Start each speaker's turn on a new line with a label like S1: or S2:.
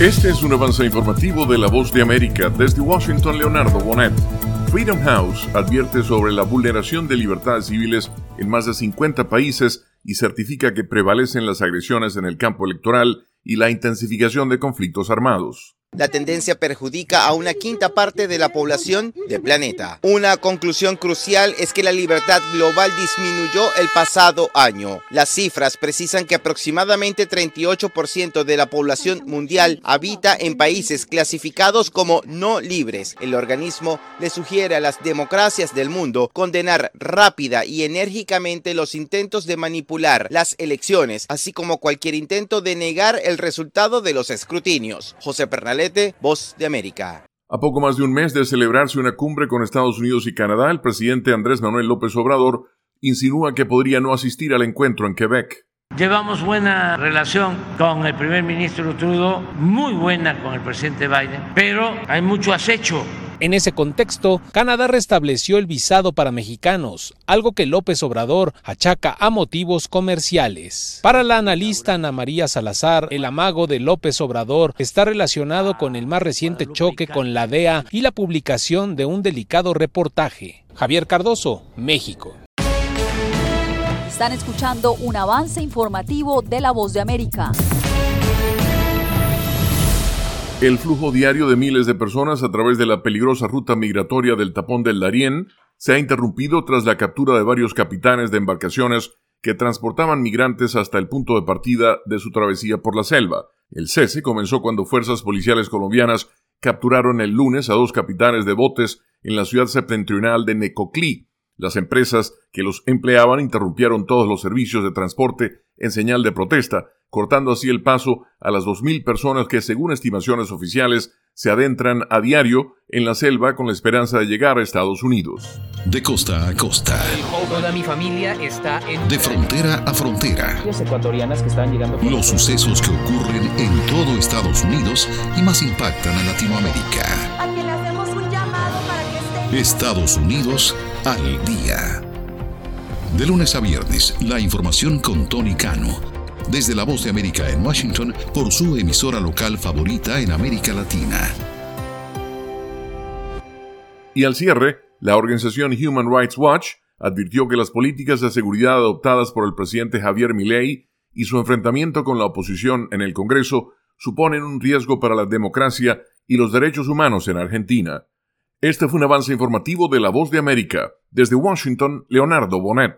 S1: Este es un avance informativo de La Voz de América. Desde Washington, Leonardo Bonet. Freedom House advierte sobre la vulneración de libertades civiles en más de 50 países y certifica que prevalecen las agresiones en el campo electoral y la intensificación de conflictos armados.
S2: La tendencia perjudica a una quinta parte de la población del planeta. Una conclusión crucial es que la libertad global disminuyó el pasado año. Las cifras precisan que aproximadamente 38% de la población mundial habita en países clasificados como no libres. El organismo le sugiere a las democracias del mundo condenar rápida y enérgicamente los intentos de manipular las elecciones, así como cualquier intento de negar el resultado de los escrutinios. José Voz de América.
S1: A poco más de un mes de celebrarse una cumbre con Estados Unidos y Canadá, el presidente Andrés Manuel López Obrador insinúa que podría no asistir al encuentro en Quebec.
S3: Llevamos buena relación con el primer ministro Trudeau, muy buena con el presidente Biden, pero hay mucho acecho
S4: en ese contexto, Canadá restableció el visado para mexicanos, algo que López Obrador achaca a motivos comerciales. Para la analista Ana María Salazar, el amago de López Obrador está relacionado con el más reciente choque con la DEA y la publicación de un delicado reportaje. Javier Cardoso, México.
S5: Están escuchando un avance informativo de La Voz de América.
S1: El flujo diario de miles de personas a través de la peligrosa ruta migratoria del tapón del Darién se ha interrumpido tras la captura de varios capitanes de embarcaciones que transportaban migrantes hasta el punto de partida de su travesía por la selva. El cese comenzó cuando fuerzas policiales colombianas capturaron el lunes a dos capitanes de botes en la ciudad septentrional de Necoclí. Las empresas que los empleaban interrumpieron todos los servicios de transporte en señal de protesta, cortando así el paso a las 2.000 personas que, según estimaciones oficiales, se adentran a diario en la selva con la esperanza de llegar a Estados Unidos.
S6: De costa a costa.
S7: Toda mi familia está en...
S6: De frontera a frontera.
S7: ecuatorianas que están llegando...
S6: Los sucesos que ocurren en todo Estados Unidos y más impactan a Latinoamérica.
S8: le hacemos un llamado para que esté...
S6: Estados Unidos al día. De lunes a viernes, la información con Tony Cano desde la voz de América en Washington por su emisora local favorita en América Latina.
S1: Y al cierre, la organización Human Rights Watch advirtió que las políticas de seguridad adoptadas por el presidente Javier Milei y su enfrentamiento con la oposición en el Congreso suponen un riesgo para la democracia y los derechos humanos en Argentina. Este fue un avance informativo de La Voz de América. Desde Washington, Leonardo Bonet.